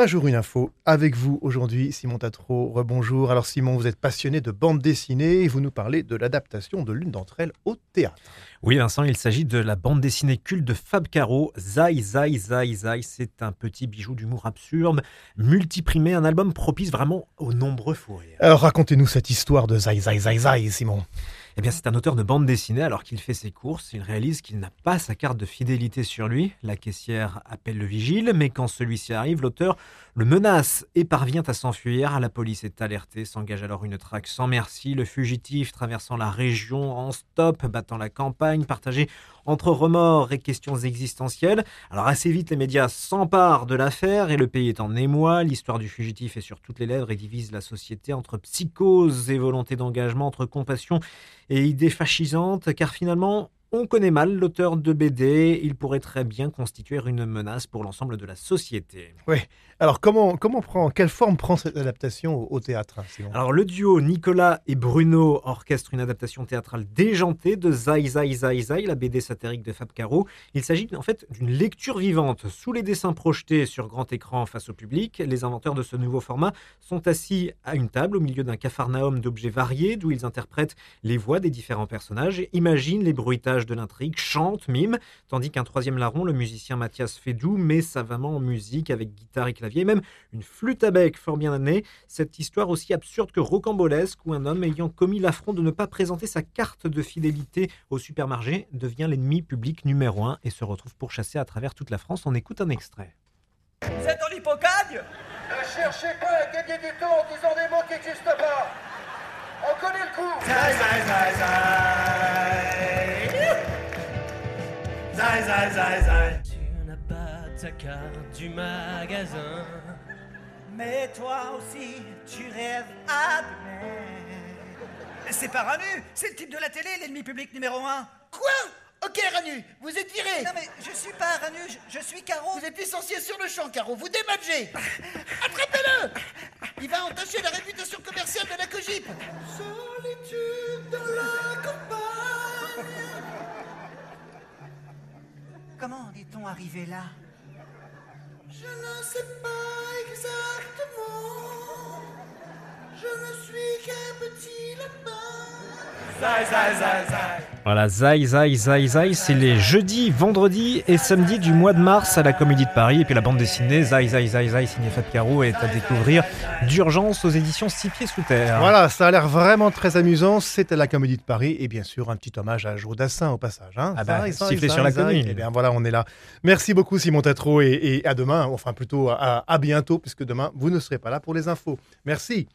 Un jour une info avec vous aujourd'hui, Simon Tatro. Rebonjour. Alors Simon, vous êtes passionné de bande dessinée et vous nous parlez de l'adaptation de l'une d'entre elles au théâtre. Oui Vincent, il s'agit de la bande dessinée culte de Fab Caro, Zai Zai Zai Zai. C'est un petit bijou d'humour absurde, multiprimé, un album propice vraiment aux nombreux fous rires. Alors racontez-nous cette histoire de Zai Zai Zai Zai, Simon. Eh bien, c'est un auteur de bande dessinée. Alors qu'il fait ses courses, il réalise qu'il n'a pas sa carte de fidélité sur lui. La caissière appelle le vigile, mais quand celui-ci arrive, l'auteur le menace et parvient à s'enfuir. La police est alertée, s'engage alors une traque sans merci. Le fugitif traversant la région en stop, battant la campagne, partagé entre remords et questions existentielles. Alors assez vite, les médias s'emparent de l'affaire et le pays est en émoi. L'histoire du fugitif est sur toutes les lèvres et divise la société entre psychose et volonté d'engagement, entre compassion et idées fascisantes, car finalement, on connaît mal l'auteur de BD, il pourrait très bien constituer une menace pour l'ensemble de la société. Oui. Alors comment, comment prend, quelle forme prend cette adaptation au, théâtre Alors le duo Nicolas et Bruno orchestre une adaptation théâtrale déjantée de Zai Zai Zai Zai, la BD satirique de Fab Caro. Il s'agit en fait d'une lecture vivante sous les dessins projetés sur grand écran face au public. Les inventeurs de ce nouveau format sont assis à une table au milieu d'un capharnaüm d'objets variés d'où ils interprètent les voix des différents personnages, imaginent les bruitages de l'intrigue, chante, mime, tandis qu'un troisième larron, le musicien Mathias Fédou, met savamment en musique avec guitare et clavier, même une flûte à bec fort bien née. Cette histoire aussi absurde que rocambolesque, où un homme ayant commis l'affront de ne pas présenter sa carte de fidélité au supermarché devient l'ennemi public numéro un et se retrouve pourchassé à travers toute la France. On écoute un extrait. Vous êtes en hypocagne Ne cherchez pas à gagner du temps en disant des mots qui n'existent pas On connaît le coup Tu n'as pas ta carte du magasin. Mais toi aussi, tu rêves à demain. C'est pas Ranu, c'est le type de la télé, l'ennemi public numéro un. Quoi? Ok, Ranu, vous êtes viré. Non mais je suis pas Ranu, je, je suis Caro. Vous êtes licencié sur le champ, Caro. Vous dématchez. Attrapez-le. Il va entacher la réputation commerciale de la Cogip. Solitude dans la campagne. Comment est-on arrivé là? Je ne sais pas exactement. Je ne suis qu'un petit lapin. Voilà, Zai Zai Zai Zai, c'est les jeudis, vendredis et samedis du mois de mars à la Comédie de Paris. Et puis la bande dessinée Zai Zai Zai Zai, signée Fab Caro, est à découvrir d'urgence aux éditions Six Pieds Sous Terre. Voilà, ça a l'air vraiment très amusant. C'est à la Comédie de Paris et bien sûr un petit hommage à Joe Dassin au passage. Hein. Ah bah, Zai, Zai, sur la commune. Eh bien voilà, on est là. Merci beaucoup Simon Tatro et, et à demain, enfin plutôt à, à bientôt puisque demain vous ne serez pas là pour les infos. Merci.